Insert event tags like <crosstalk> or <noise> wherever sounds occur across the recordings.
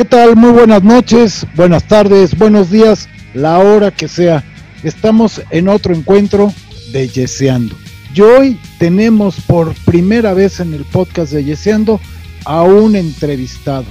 ¿Qué tal? Muy buenas noches, buenas tardes, buenos días, la hora que sea. Estamos en otro encuentro de Yeseando. Y hoy tenemos por primera vez en el podcast de Yeseando a un entrevistado.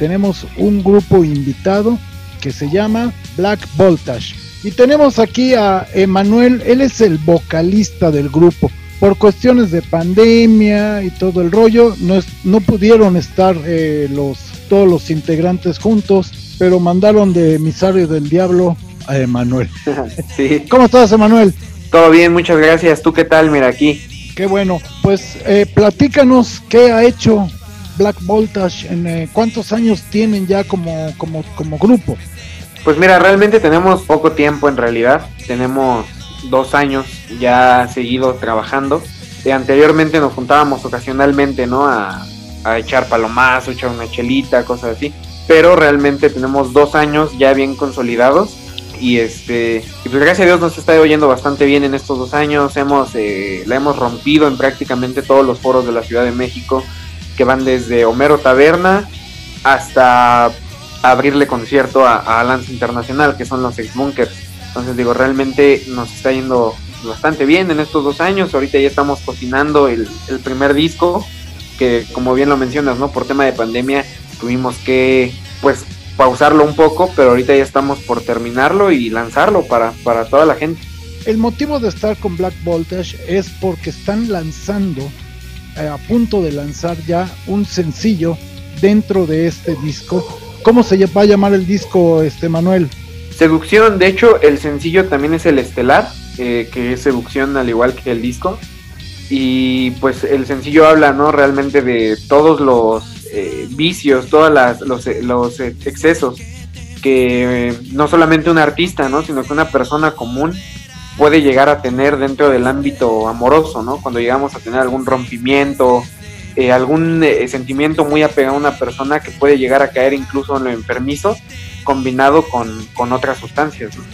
Tenemos un grupo invitado que se llama Black Voltage. Y tenemos aquí a Emanuel, él es el vocalista del grupo. Por cuestiones de pandemia y todo el rollo, no, no pudieron estar eh, los, todos los integrantes juntos, pero mandaron de emisario del diablo a Emanuel. <laughs> sí. ¿Cómo estás, Emanuel? Todo bien, muchas gracias. ¿Tú qué tal? Mira aquí. Qué bueno. Pues eh, platícanos qué ha hecho Black Voltage, en, eh, cuántos años tienen ya como, como, como grupo. Pues mira, realmente tenemos poco tiempo en realidad. Tenemos dos años ya seguidos trabajando. Y anteriormente nos juntábamos ocasionalmente, ¿no? A, a echar palomazo, echar una chelita, cosas así. Pero realmente tenemos dos años ya bien consolidados. Y este, y pues gracias a Dios nos está oyendo bastante bien en estos dos años. Hemos, eh, la hemos rompido en prácticamente todos los foros de la Ciudad de México, que van desde Homero Taberna hasta abrirle concierto a, a Lance Internacional, que son los ex bunkers. Entonces digo, realmente nos está yendo bastante bien en estos dos años. Ahorita ya estamos cocinando el, el primer disco, que como bien lo mencionas, ¿no? Por tema de pandemia tuvimos que, pues, pausarlo un poco, pero ahorita ya estamos por terminarlo y lanzarlo para, para toda la gente. El motivo de estar con Black Voltage es porque están lanzando, eh, a punto de lanzar ya un sencillo dentro de este disco. ¿Cómo se va a llamar el disco, este Manuel? Seducción, de hecho, el sencillo también es el estelar, eh, que es Seducción al igual que el disco. Y pues el sencillo habla, ¿no? Realmente de todos los eh, vicios, todos los, los, excesos que eh, no solamente un artista, ¿no? Sino que una persona común puede llegar a tener dentro del ámbito amoroso, ¿no? Cuando llegamos a tener algún rompimiento, eh, algún eh, sentimiento muy apegado a una persona que puede llegar a caer incluso en lo enfermizo, combinado con, con otras sustancias. ¿no?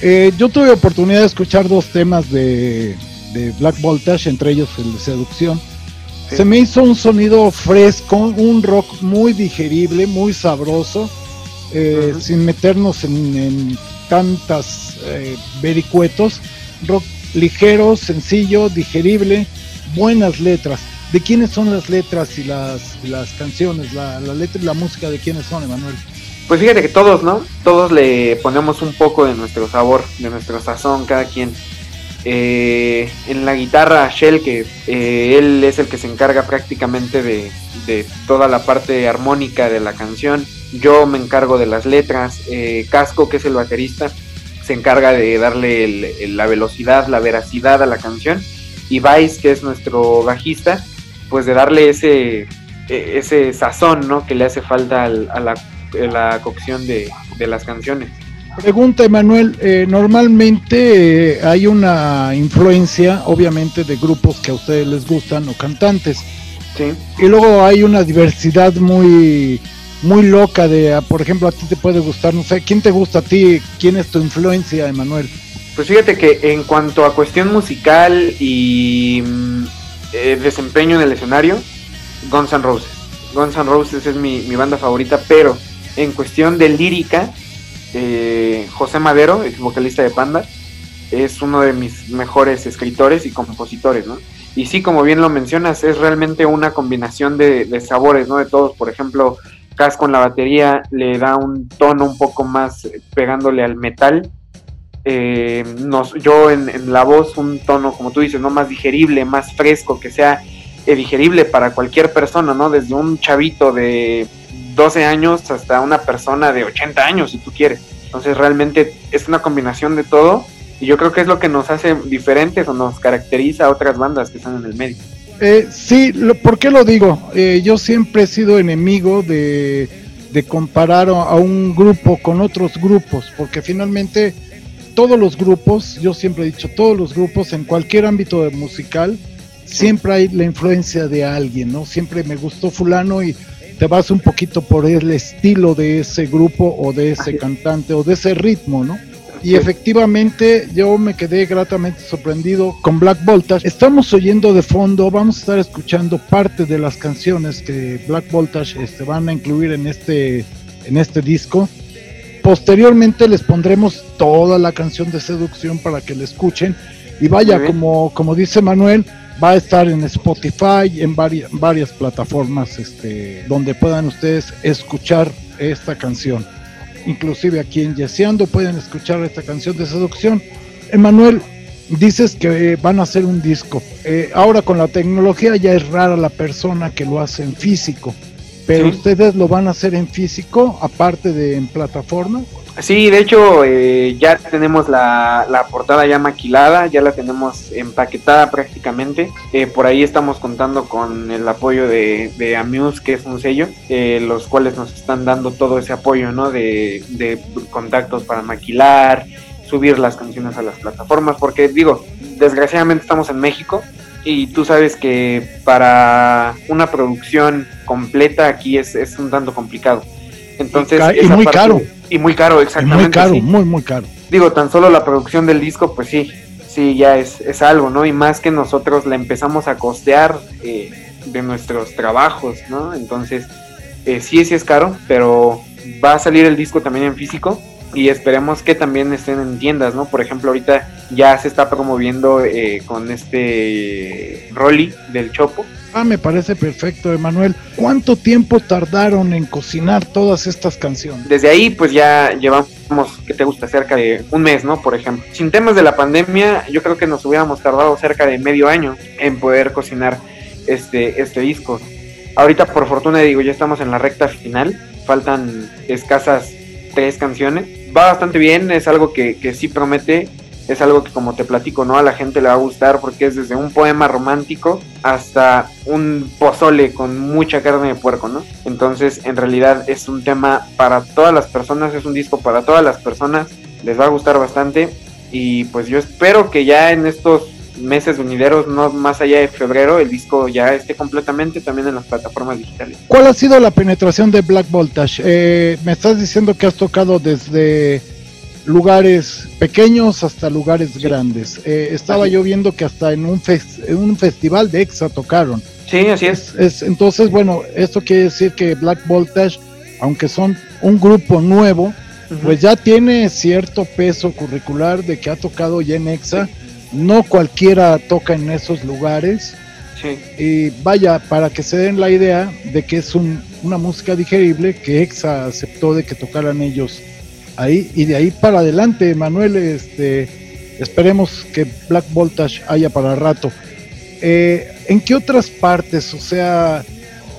Eh, yo tuve oportunidad de escuchar dos temas de, de Black Voltage, entre ellos el de Seducción. Sí. Se me hizo un sonido fresco, un rock muy digerible, muy sabroso, eh, uh -huh. sin meternos en, en tantas eh, vericuetos. Rock ligero, sencillo, digerible, buenas letras. ¿De quiénes son las letras y las, las canciones? La, la letra y la música, ¿de quiénes son, Emanuel? Pues fíjate que todos, ¿no? Todos le ponemos un poco de nuestro sabor, de nuestro sazón, cada quien. Eh, en la guitarra, Shell, que eh, él es el que se encarga prácticamente de, de, toda la parte armónica de la canción. Yo me encargo de las letras. Eh, Casco, que es el baterista, se encarga de darle la velocidad, la veracidad a la canción. Y Vice, que es nuestro bajista, pues de darle ese, e, ese sazón, ¿no? Que le hace falta al, a, la, la, cocción de, de las canciones. Pregunta, Emanuel, eh, normalmente eh, hay una influencia, obviamente, de grupos que a ustedes les gustan o cantantes. Sí. Y luego hay una diversidad muy, muy loca de, por ejemplo, a ti te puede gustar, no sé, ¿quién te gusta a ti? ¿Quién es tu influencia, Emanuel? Pues fíjate que en cuanto a cuestión musical y mm, eh, desempeño en el escenario, Guns N' Roses. Guns N' Roses es mi, mi banda favorita, pero en cuestión de lírica, eh, José Madero, ex vocalista de Panda, es uno de mis mejores escritores y compositores, ¿no? Y sí, como bien lo mencionas, es realmente una combinación de, sabores, ¿no? De todos, por ejemplo, Cas con la batería le da un tono un poco más eh, pegándole al metal. Eh, nos, yo en, en, la voz un tono, como tú dices, ¿no? Más digerible, más fresco, que sea eh, digerible para cualquier persona, ¿no? Desde un chavito de 12 años hasta una persona de 80 años, si tú quieres. Entonces realmente es una combinación de todo y yo creo que es lo que nos hace diferentes o nos caracteriza a otras bandas que están en el medio. Eh, sí, lo, ¿por qué lo digo? Eh, yo siempre he sido enemigo de, de comparar a un grupo con otros grupos, porque finalmente todos los grupos, yo siempre he dicho, todos los grupos en cualquier ámbito musical, siempre hay la influencia de alguien, ¿no? Siempre me gustó fulano y te vas un poquito por el estilo de ese grupo o de ese cantante o de ese ritmo, ¿no? Y efectivamente yo me quedé gratamente sorprendido con Black Voltage. Estamos oyendo de fondo, vamos a estar escuchando parte de las canciones que Black Voltage este, van a incluir en este en este disco. Posteriormente les pondremos toda la canción de seducción para que la escuchen. Y vaya, como, como dice Manuel, va a estar en Spotify, en varias, varias plataformas este, donde puedan ustedes escuchar esta canción. Inclusive aquí en Yeseando pueden escuchar esta canción de seducción. Emanuel, dices que van a hacer un disco. Eh, ahora con la tecnología ya es rara la persona que lo hace en físico. Pero ustedes lo van a hacer en físico, aparte de en plataforma. Sí, de hecho eh, ya tenemos la, la, portada ya maquilada, ya la tenemos empaquetada prácticamente. Eh, por ahí estamos contando con el apoyo de, de Amuse, que es un sello, eh, los cuales nos están dando todo ese apoyo, ¿no? De, de contactos para maquilar, subir las canciones a las plataformas, porque digo, desgraciadamente estamos en México y tú sabes que para una producción completa aquí es, es un tanto complicado. Entonces, y, muy caro. Y muy caro, exactamente. muy caro, muy, muy caro. Digo, tan solo la producción del disco, pues sí, sí, ya es, es algo, ¿no? Y más que nosotros la empezamos a costear eh, de nuestros trabajos, ¿no? Entonces, eh, sí, sí es caro, pero va a salir el disco también en físico y esperemos que también estén en tiendas, ¿no? Por ejemplo, ahorita ya se está promoviendo eh, con este Rolly del Chopo. Ah, me parece perfecto, Emanuel. ¿Cuánto tiempo tardaron en cocinar todas estas canciones? Desde ahí, pues ya llevamos, ¿qué te gusta? Cerca de un mes, ¿no? Por ejemplo. Sin temas de la pandemia, yo creo que nos hubiéramos tardado cerca de medio año en poder cocinar este, este disco. Ahorita, por fortuna, digo, ya estamos en la recta final. Faltan escasas tres canciones va bastante bien, es algo que, que sí promete, es algo que como te platico, ¿no? A la gente le va a gustar porque es desde un poema romántico hasta un pozole con mucha carne de puerco, ¿no? Entonces, en realidad es un tema para todas las personas, es un disco para todas las personas, les va a gustar bastante y pues yo espero que ya en estos meses venideros, no más allá de febrero, el disco ya esté completamente también en las plataformas digitales. ¿Cuál ha sido la penetración de Black Voltage? Eh, me estás diciendo que has tocado desde lugares pequeños hasta lugares grandes. Eh, estaba yo viendo que hasta en un, un festival de EXA tocaron. Sí, así es. es. Entonces, bueno, esto quiere decir que Black Voltage, aunque son un grupo nuevo, pues ya tiene cierto peso curricular de que ha tocado ya en EXA no cualquiera toca en esos lugares. Y vaya, para que se den la idea de que es una música digerible que EXA aceptó de que tocaran ellos ahí y de ahí para adelante, Manuel, este, esperemos que Black Voltage haya para rato. Eh, ¿En qué otras partes? O sea,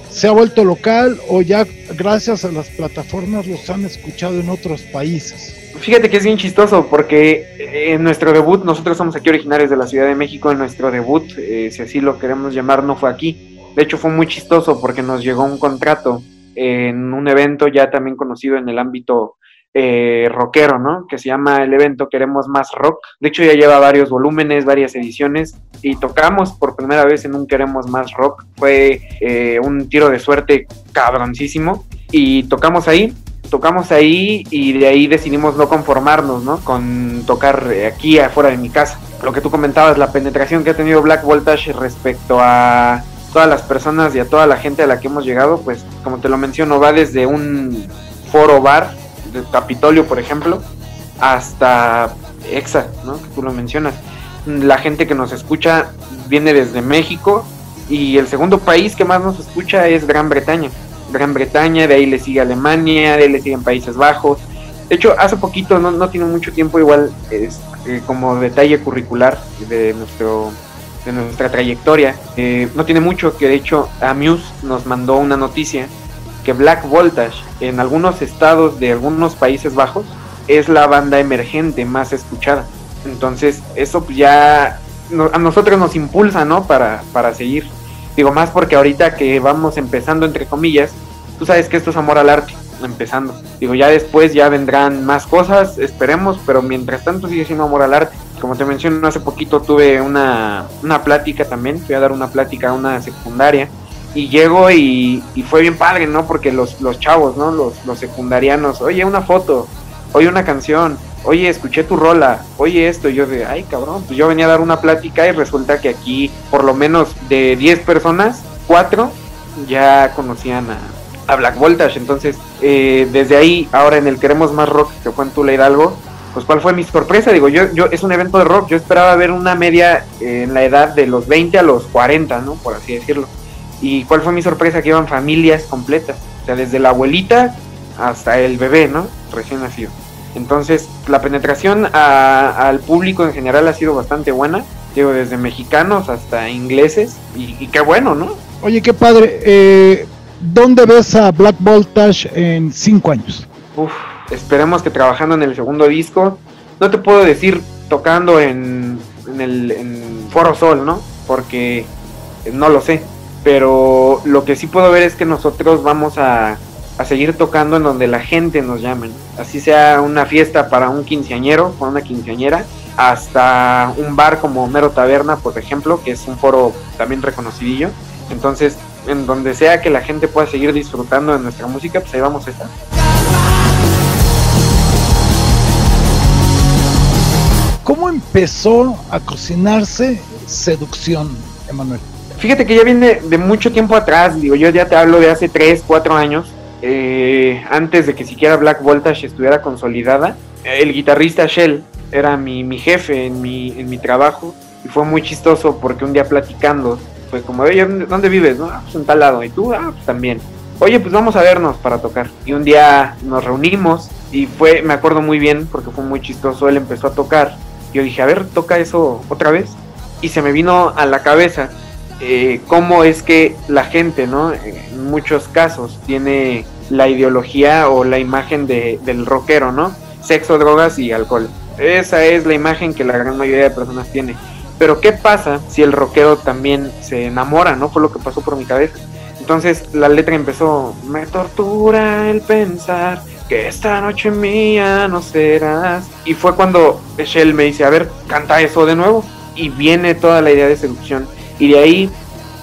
¿se ha vuelto local o ya gracias a las plataformas los han escuchado en otros países? Fíjate que es bien chistoso porque eh, en nuestro debut, nosotros somos aquí originarios de la Ciudad de México, en nuestro debut, eh, si así lo queremos llamar, no fue aquí. De hecho fue muy chistoso porque nos llegó un contrato en un evento ya también conocido en el ámbito eh, rockero, ¿no? Que se llama el evento Queremos Más Rock. De hecho ya lleva varios volúmenes, varias ediciones y tocamos por primera vez en un Queremos Más Rock. Fue eh, un tiro de suerte cabroncísimo y tocamos ahí tocamos ahí y de ahí decidimos no conformarnos, ¿no? Con tocar aquí afuera de mi casa. Lo que tú comentabas, la penetración que ha tenido Black Voltage respecto a todas las personas y a toda la gente a la que hemos llegado, pues como te lo menciono, va desde un foro bar de Capitolio, por ejemplo, hasta EXA, ¿no? Que tú lo mencionas. La gente que nos escucha viene desde México y el segundo país que más nos escucha es Gran Bretaña. Gran Bretaña, de ahí le sigue Alemania, de ahí le siguen Países Bajos. De hecho, hace poquito, no, no tiene mucho tiempo, igual es, eh, como detalle curricular de nuestro de nuestra trayectoria, eh, no tiene mucho que de hecho Amuse nos mandó una noticia que Black Voltage en algunos estados de algunos Países Bajos es la banda emergente más escuchada. Entonces eso pues ya a nosotros nos impulsa, ¿no? Para, para seguir. Digo, más porque ahorita que vamos empezando, entre comillas, tú sabes que esto es amor al arte, empezando. Digo, ya después ya vendrán más cosas, esperemos, pero mientras tanto sigue siendo amor al arte. Como te menciono, hace poquito tuve una, una plática también, fui a dar una plática a una secundaria y llego y, fue bien padre, ¿no? Porque los, los chavos, ¿no? Los, los secundarianos, oye, una foto, oye, una canción, oye, escuché tu rola, oye esto, y yo de, ay cabrón, pues yo venía a dar una plática y resulta que aquí por lo menos de 10 personas, 4 ya conocían a, Black Voltage, entonces eh, desde ahí, ahora en el Queremos Más Rock, que fue en Tula Hidalgo, pues cuál fue mi sorpresa, digo, yo, yo es un evento de rock, yo esperaba ver una media en la edad de los 20 a los 40, ¿no? Por así decirlo. Y cuál fue mi sorpresa, que iban familias completas, o sea, desde la abuelita hasta el bebé, ¿no? Recién nacido. Entonces, la penetración al público en general ha sido bastante buena, digo, desde mexicanos hasta ingleses, y, qué bueno, ¿no? Oye, qué padre, eh, ¿dónde ves a Black Voltage en cinco años? Uf, esperemos que trabajando en el segundo disco, no te puedo decir tocando en, el Foro Sol, ¿no? Porque no lo sé, pero lo que sí puedo ver es que nosotros vamos a, a seguir tocando en donde la gente nos llame, así sea una fiesta para un quinceañero, para una quinceañera, hasta un bar como Mero Taberna, por ejemplo, que es un foro también reconocidillo. Entonces, en donde sea que la gente pueda seguir disfrutando de nuestra música, pues ahí vamos a estar. ¿Cómo empezó a cocinarse seducción, Emanuel? Fíjate que ya viene de mucho tiempo atrás, digo, yo ya te hablo de hace 3, 4 años, eh, antes de que siquiera Black Voltage estuviera consolidada. El guitarrista Shell era mi, mi jefe en mi, en mi trabajo y fue muy chistoso porque un día platicando fue como, oye, ¿dónde vives? No? Ah, pues en tal lado. ¿Y tú? Ah, pues también. Oye, pues vamos a vernos para tocar. Y un día nos reunimos y fue, me acuerdo muy bien porque fue muy chistoso, él empezó a tocar yo dije, a ver, toca eso otra vez. Y se me vino a la cabeza eh, cómo es que la gente, ¿no? En muchos casos tiene la ideología o la imagen de, del rockero, ¿no? Sexo, drogas y alcohol. Esa es la imagen que la gran mayoría de personas tiene. Pero ¿qué pasa si el rockero también se enamora, ¿no? Fue lo que pasó por mi cabeza. Entonces la letra empezó, me tortura el pensar que esta noche mía no serás. Y fue cuando Shell me dice, a ver, canta eso de nuevo. Y viene toda la idea de seducción. Y de ahí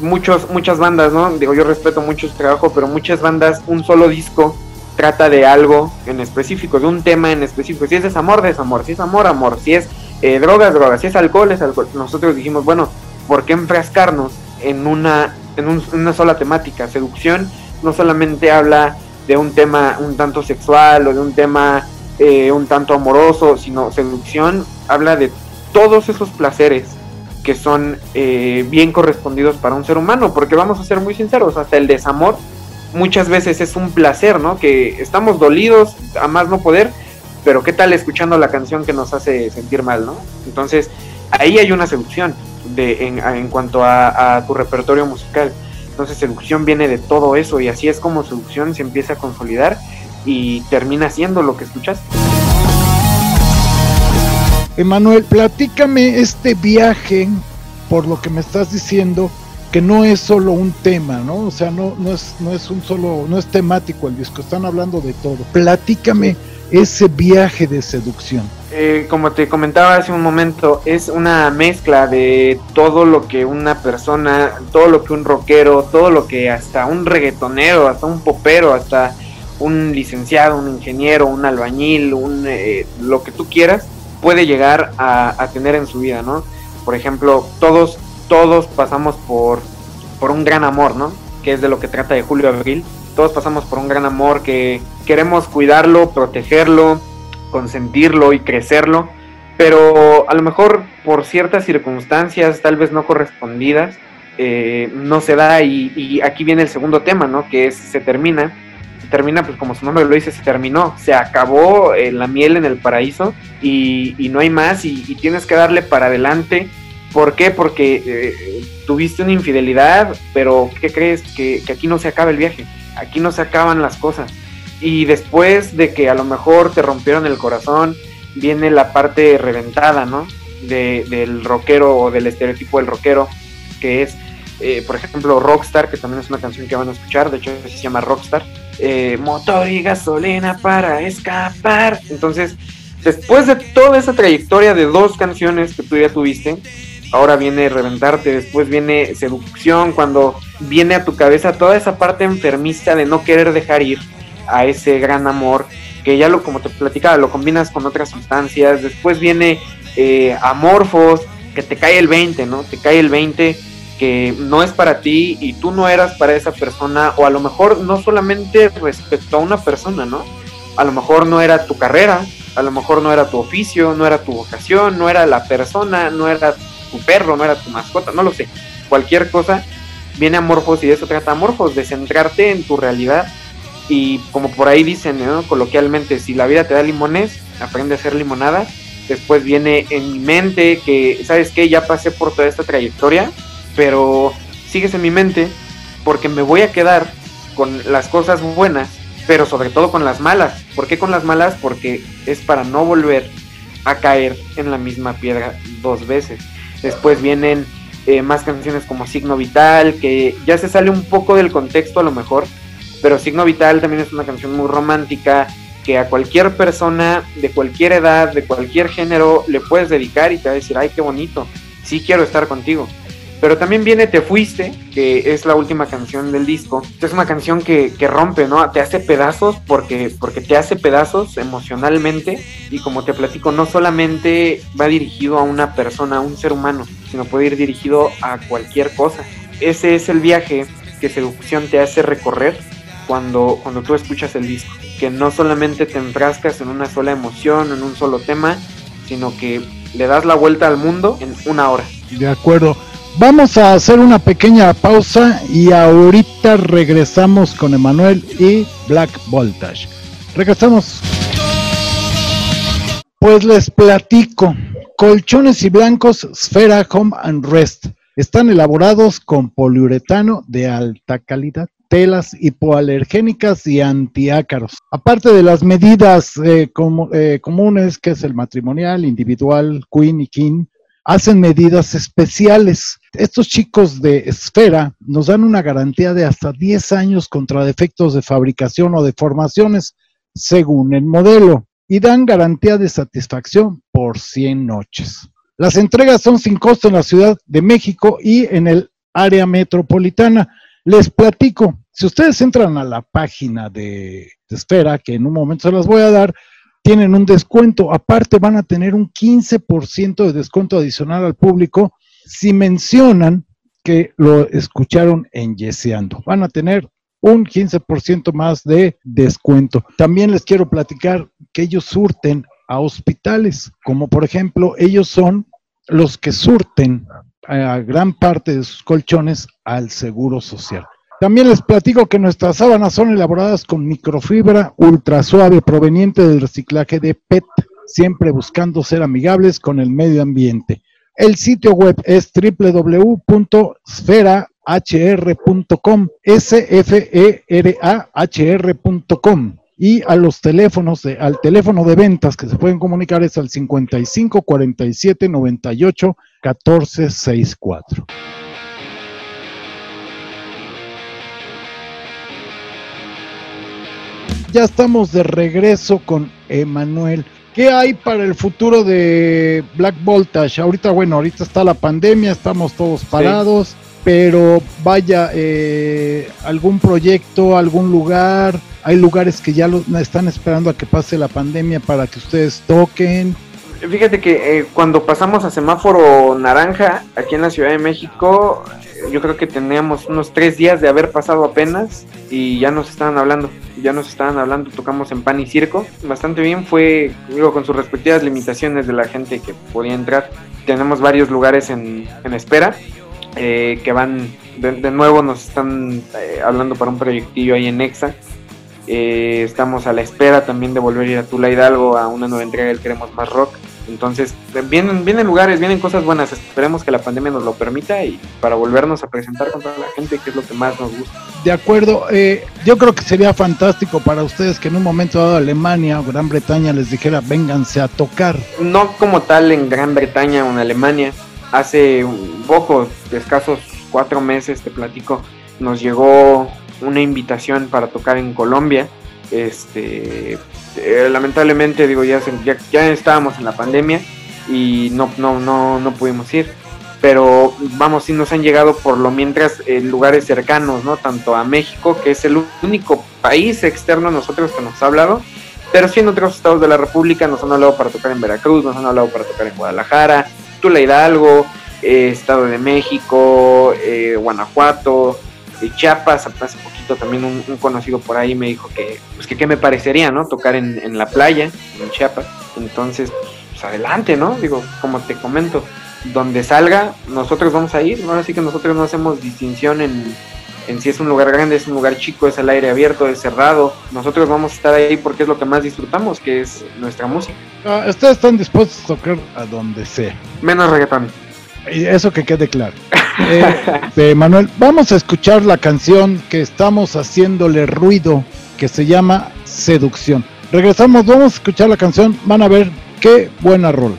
muchos, muchas bandas, ¿no? Digo, yo respeto mucho su trabajo, pero muchas bandas, un solo disco trata de algo en específico, de un tema en específico. Si es desamor, desamor. Si es amor, amor. Si es eh, drogas, drogas. Si es alcohol, es alcohol. Nosotros dijimos, bueno, ¿por qué enfrascarnos en una, en una sola temática? Seducción no solamente habla de un tema un tanto sexual o de un tema eh, un tanto amoroso, sino seducción habla de todos esos placeres que son eh, bien correspondidos para un ser humano, porque vamos a ser muy sinceros, hasta el desamor muchas veces es un placer, ¿no? Que estamos dolidos a más no poder, pero ¿qué tal escuchando la canción que nos hace sentir mal, ¿no? Entonces, ahí hay una seducción de, en, en cuanto a, a tu repertorio musical. Entonces seducción viene de todo eso y así es como seducción se empieza a consolidar y termina siendo lo que escuchas. Emanuel, platícame este viaje, por lo que me estás diciendo, que no es solo un tema, ¿no? O sea, no, es un solo, no es temático el disco, están hablando de todo. Platícame ese viaje de seducción. Eh, como te comentaba hace un momento, es una mezcla de todo lo que una persona, todo lo que un rockero, todo lo que hasta un reggaetonero, hasta un popero, hasta un licenciado, un ingeniero, un albañil, un, eh, lo que tú quieras, puede llegar a, tener en su vida, ¿no? Por ejemplo, todos, todos pasamos por, por un gran amor, ¿no? Que es de lo que trata de Julio Abril. Todos pasamos por un gran amor que queremos cuidarlo, protegerlo, consentirlo y crecerlo, pero a lo mejor por ciertas circunstancias tal vez no correspondidas, eh, no se da y, aquí viene el segundo tema, ¿no? Que es se termina, termina pues como su nombre lo dice, se terminó, se acabó eh, la miel en el paraíso y, no hay más y, tienes que darle para adelante. ¿Por qué? Porque eh, tuviste una infidelidad, pero ¿qué crees? Que, que aquí no se acaba el viaje, aquí no se acaban las cosas y después de que a lo mejor te rompieron el corazón, viene la parte reventada, ¿no? De, del rockero o del estereotipo del rockero, que es, eh, por ejemplo, Rockstar, que también es una canción que van a escuchar, de hecho se llama Rockstar, eh, motor y gasolina para escapar. Entonces, después de toda esa trayectoria de dos canciones que tú ya tuviste, ahora viene reventarte, después viene seducción, cuando viene a tu cabeza toda esa parte enfermiza de no querer dejar ir a ese gran amor, que ya lo, como te platicaba, lo combinas con otras sustancias, después viene eh, Amorfos, que te cae el 20, ¿no? Te cae el 20, que no es para ti y tú no eras para esa persona, o a lo mejor no solamente respecto a una persona, ¿no? A lo mejor no era tu carrera, a lo mejor no era tu oficio, no era tu vocación, no era la persona, no era tu perro, no era tu mascota, no lo sé. Cualquier cosa viene Amorfos y de eso trata Amorfos, de centrarte en tu realidad. Y como por ahí dicen ¿no? coloquialmente, si la vida te da limones, aprende a hacer limonada. Después viene en mi mente que, ¿sabes qué? Ya pasé por toda esta trayectoria pero sigues en mi mente porque me voy a quedar con las cosas buenas, pero sobre todo con las malas. ¿Por qué con las malas? Porque es para no volver a caer en la misma piedra dos veces. Después vienen eh, más canciones como Signo Vital, que ya se sale un poco del contexto a lo mejor, pero Signo Vital también es una canción muy romántica que a cualquier persona de cualquier edad, de cualquier género, le puedes dedicar y te va a decir, ay, qué bonito, sí quiero estar contigo. Pero también viene Te Fuiste, que es la última canción del disco. Es una canción que, rompe, ¿no? Te hace pedazos porque, porque te hace pedazos emocionalmente. Y como te platico, no solamente va dirigido a una persona, a un ser humano, sino puede ir dirigido a cualquier cosa. Ese es el viaje que Seducción te hace recorrer cuando, cuando tú escuchas el disco. Que no solamente te enfrascas en una sola emoción, en un solo tema, sino que le das la vuelta al mundo en una hora. De acuerdo. Vamos a hacer una pequeña pausa y ahorita regresamos con Emanuel y Black Voltage. Regresamos. Pues les platico. Colchones y blancos Sfera Home and Rest están elaborados con poliuretano de alta calidad, telas hipoalergénicas y antiácaros. Aparte de las medidas eh, eh, comunes, que es el matrimonial, individual, queen y king, hacen medidas especiales. Estos chicos de Esfera nos dan una garantía de hasta 10 años contra defectos de fabricación o deformaciones, según el modelo, y dan garantía de satisfacción por 100 noches. Las entregas son sin costo en la Ciudad de México y en el área metropolitana. Les platico, si ustedes entran a la página de, de Esfera, que en un momento se las voy a dar, tienen un descuento. Aparte van a tener un 15% de descuento adicional al público si mencionan que lo escucharon en Yeseando. Van a tener un 15% más de descuento. También les quiero platicar que ellos surten a hospitales, como por ejemplo, ellos son los que surten a gran parte de sus colchones al Seguro Social. También les platico que nuestras sábanas son elaboradas con microfibra ultra suave proveniente del reciclaje de PET, siempre buscando ser amigables con el medio ambiente. El sitio web es www.sferahr.com, s f e r a h r.com y a los teléfonos de, al teléfono de ventas que se pueden comunicar es al 55 47 98 14 64. Ya estamos de regreso con Emanuel. ¿Qué hay para el futuro de Black Voltage? Ahorita, bueno, ahorita está la pandemia, estamos todos parados, pero vaya, eh, algún proyecto, algún lugar, hay lugares que ya lo, están esperando a que pase la pandemia para que ustedes toquen. Fíjate que eh, cuando pasamos a semáforo naranja aquí en la Ciudad de México, yo creo que teníamos unos tres días de haber pasado apenas y ya nos estaban hablando, ya nos estaban hablando, tocamos en pan y circo, bastante bien, fue digo, con sus respectivas limitaciones de la gente que podía entrar. Tenemos varios lugares en, espera eh, que van, de, nuevo nos están eh, hablando para un proyectillo ahí en Nexa. Eh, estamos a la espera también de volver a ir a Tula Hidalgo a una nueva entrega del Queremos Más Rock entonces, vienen, vienen lugares, vienen cosas buenas. Esperemos que la pandemia nos lo permita y para volvernos a presentar con toda la gente, que es lo que más nos gusta. De acuerdo, eh, yo creo que sería fantástico para ustedes que en un momento dado Alemania o Gran Bretaña les dijera, vénganse a tocar. No como tal en Gran Bretaña o en Alemania. Hace un poco, escasos cuatro meses, te platico, nos llegó una invitación para tocar en Colombia. Este, eh, lamentablemente, digo, ya, ya, estábamos en la pandemia y no, no, no, no pudimos ir. Pero vamos, sí nos han llegado por lo mientras en lugares cercanos, ¿no? Tanto a México, que es el único país externo a nosotros que nos ha hablado, pero sí en otros estados de la República nos han hablado para tocar en Veracruz, nos han hablado para tocar en Guadalajara, Tula Hidalgo, eh, Estado de México, eh, Guanajuato, Chiapas, hace poquito también un, conocido por ahí me dijo que, pues que qué me parecería, ¿no? Tocar en, en la playa, en Chiapas. Entonces, pues adelante, ¿no? Digo, como te comento, donde salga, nosotros vamos a ir. Ahora sí que nosotros no hacemos distinción en, en si es un lugar grande, es un lugar chico, es al aire abierto, es cerrado. Nosotros vamos a estar ahí porque es lo que más disfrutamos, que es nuestra música. Ah, ustedes están dispuestos a tocar a donde sea. Menos reggaetón. Y eso que quede claro. <laughs> eh, Manuel, vamos a escuchar la canción que estamos haciéndole ruido, que se llama Seducción. Regresamos, vamos a escuchar la canción, van a ver qué buena rol.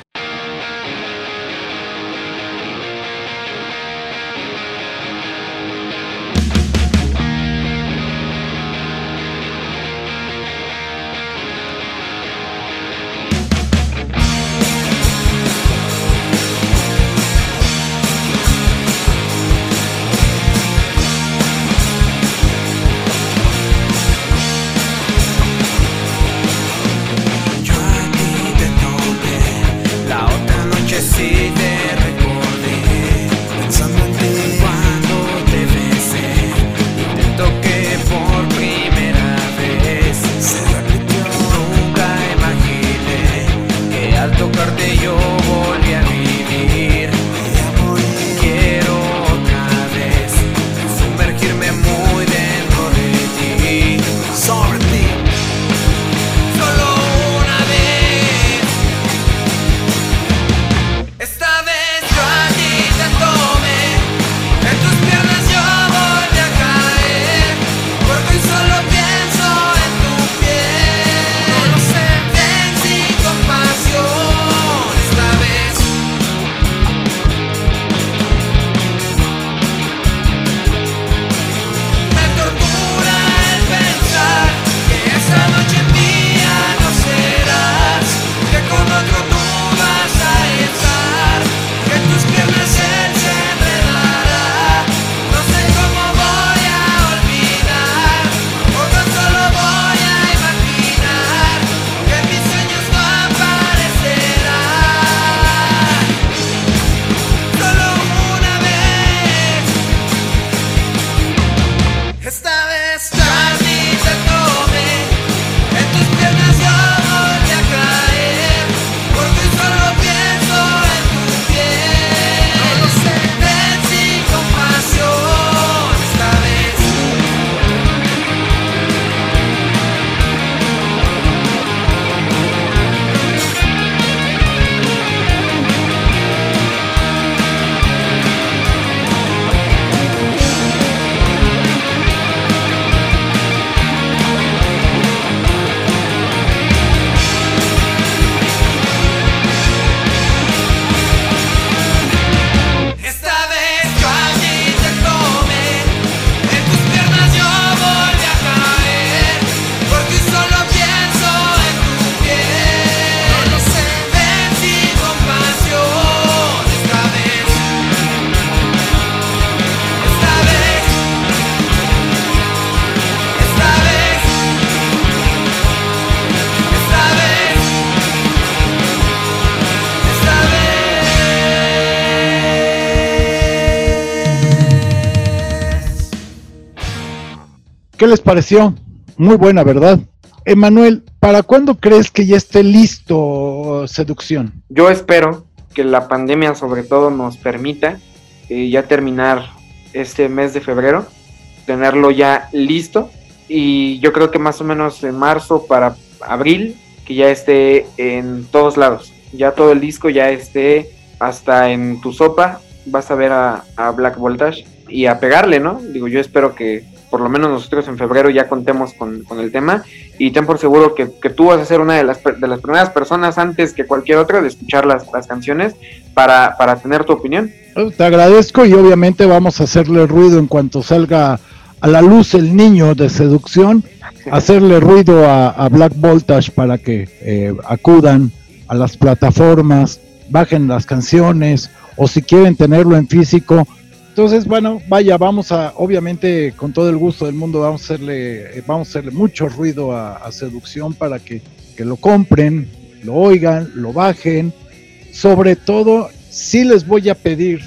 ¿Qué les pareció? Muy buena, ¿verdad? Emanuel, ¿para cuándo crees que ya esté listo Seducción? Yo espero que la pandemia sobre todo nos permita eh, ya terminar este mes de febrero, tenerlo ya listo y yo creo que más o menos en marzo para abril que ya esté en todos lados, ya todo el disco ya esté hasta en tu sopa, vas a ver a, a Black Voltage y a pegarle, ¿no? Digo, yo espero que por lo menos nosotros en febrero ya contemos con, el tema y ten por seguro que, tú vas a ser una de las, de las primeras personas antes que cualquier otra de escuchar las, las canciones para, para tener tu opinión. Te agradezco y obviamente vamos a hacerle ruido en cuanto salga a la luz el niño de seducción, <laughs> hacerle ruido a, Black Voltage para que eh, acudan a las plataformas, bajen las canciones o si quieren tenerlo en físico, entonces, bueno, vaya, vamos a, obviamente, con todo el gusto del mundo, vamos a hacerle, eh, vamos a hacerle mucho ruido a, seducción para que, lo compren, lo oigan, lo bajen. Sobre todo, sí les voy a pedir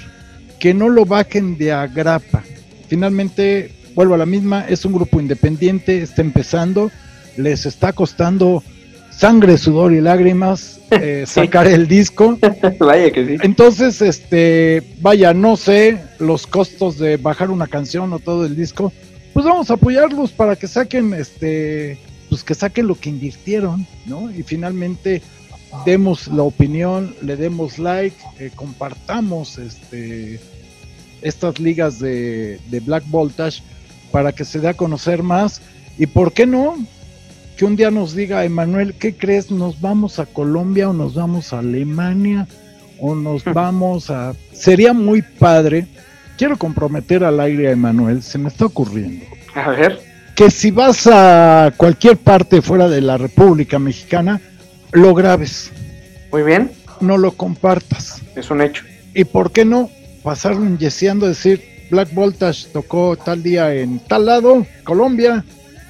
que no lo bajen de agrapa. Finalmente, vuelvo a la misma, es un grupo independiente, está empezando, les está costando sangre, sudor y lágrimas <laughs> eh, sacar el disco. <laughs> vaya que sí. Entonces, este, vaya, no sé los costos de bajar una canción o todo el disco, pues vamos a apoyarlos para que saquen, este, pues que saquen lo que invirtieron, ¿no? Y finalmente demos la opinión, le demos like, eh, compartamos este, estas ligas de, de, Black Voltage para que se dé a conocer más. Y por qué no, que un día nos diga, Emanuel, ¿qué crees? ¿Nos vamos a Colombia o nos vamos a Alemania o nos <laughs> vamos a... Sería muy padre. Quiero comprometer al aire a Emanuel, se me está ocurriendo. A ver. Que si vas a cualquier parte fuera de la República Mexicana, lo grabes. Muy bien. No lo compartas. Es un hecho. ¿Y por qué no pasarlo yeseando, decir, Black Voltage tocó tal día en tal lado, Colombia,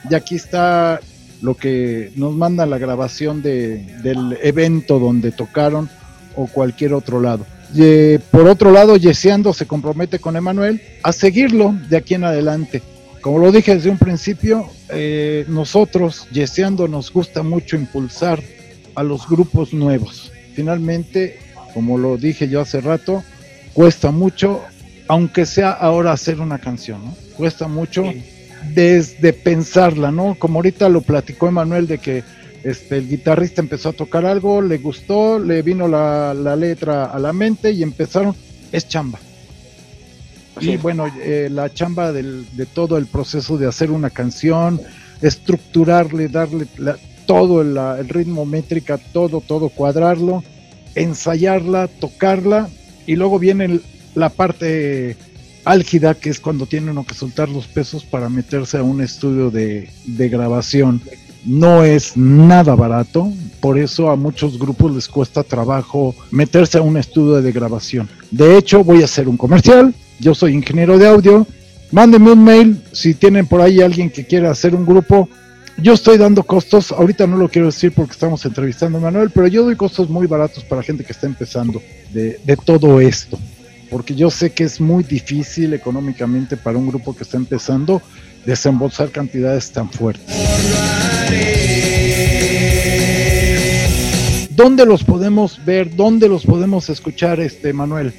y aquí está lo que nos manda la grabación de, del evento donde tocaron o cualquier otro lado. Y, por otro lado, Yeseando se compromete con Emanuel a seguirlo de aquí en adelante. Como lo dije desde un principio, eh, nosotros, Yeseando, nos gusta mucho impulsar a los grupos nuevos. Finalmente, como lo dije yo hace rato, cuesta mucho, aunque sea ahora hacer una canción. Cuesta mucho desde pensarla, ¿no? Como ahorita lo platicó Emanuel de que este, el guitarrista empezó a tocar algo, le gustó, le vino la, letra a la mente y empezaron, es chamba. Y bueno, eh, la chamba del, de todo el proceso de hacer una canción, estructurarle, darle todo el, ritmo métrica, todo, todo, cuadrarlo, ensayarla, tocarla y luego viene la parte álgida, que es cuando tiene uno que soltar los pesos para meterse a un estudio de, de grabación. No es nada barato, por eso a muchos grupos les cuesta trabajo meterse a un estudio de grabación. De hecho, voy a hacer un comercial. Yo soy ingeniero de audio. Mándenme un mail si tienen por ahí alguien que quiera hacer un grupo yo estoy dando costos, ahorita no lo quiero decir porque estamos entrevistando a Manuel, pero yo doy costos muy baratos para gente que está empezando de, todo esto, porque yo sé que es muy difícil económicamente para un grupo que está empezando desembolsar cantidades tan fuertes. ¿Dónde los podemos ver? ¿Dónde los podemos escuchar, este Manuel?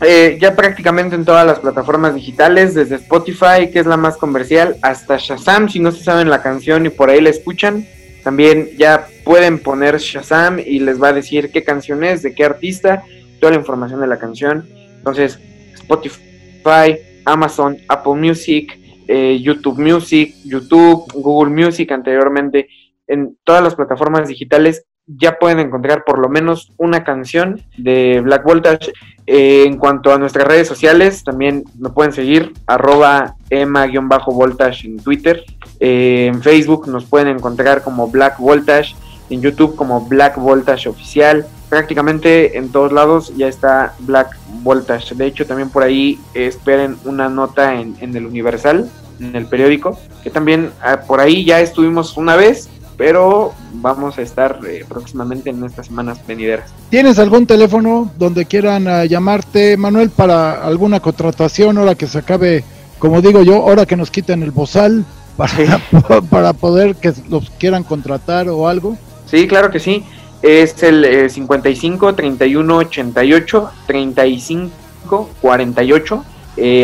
Eh, ya prácticamente en todas las plataformas digitales, desde Spotify, que es la más comercial, hasta Shazam, si no se saben la canción y por ahí la escuchan, también ya pueden poner Shazam y les va a decir qué canción es, de qué artista, toda la información de la canción. Entonces, Spotify, Amazon, Apple Music, eh, YouTube Music, YouTube, Google Music anteriormente, en todas las plataformas digitales ya pueden encontrar por lo menos una canción de Black Voltage. Eh, en cuanto a nuestras redes sociales, también me pueden seguir, arroba ema-voltage en Twitter. Eh, en Facebook nos pueden encontrar como Black Voltage, en YouTube como Black Voltage Oficial. Prácticamente en todos lados ya está Black Voltage. De hecho, también por ahí esperen una nota en, en el Universal, en el periódico, que también ah, por ahí ya estuvimos una vez pero vamos a estar eh, próximamente en estas semanas venideras. ¿Tienes algún teléfono donde quieran uh, llamarte, Manuel, para alguna contratación ahora que se acabe, como digo yo, ahora que nos quiten el bozal, para, <laughs> para poder que los quieran contratar o algo? Sí, claro que sí. Es el 55 31 88 35 48.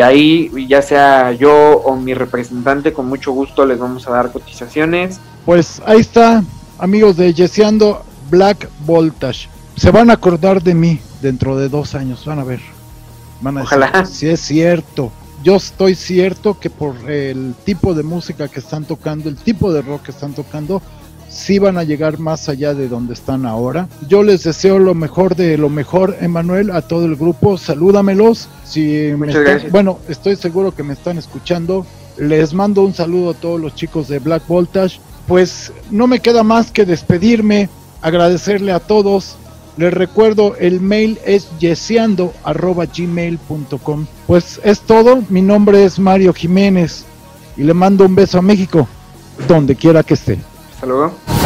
ahí ya sea yo o mi representante, con mucho gusto les vamos a dar cotizaciones pues ahí está, amigos de Yeseando Black Voltage. Se van a acordar de mí dentro de dos años, van a ver. Van a Ojalá. <laughs> si es cierto. Yo estoy cierto que por el tipo de música que están tocando, el tipo de rock que están tocando, sí van a llegar más allá de donde están ahora. Yo les deseo lo mejor de lo mejor, Emanuel, a todo el grupo. Salúdamelos. Si bueno, estoy seguro que me están escuchando. Les mando un saludo a todos los chicos de Black Voltage pues no me queda más que despedirme, agradecerle a todos. Les recuerdo, el mail es yeseando.gmail.com. Pues es todo, mi nombre es Mario Jiménez y le mando un beso a México, donde quiera que esté. Hasta luego.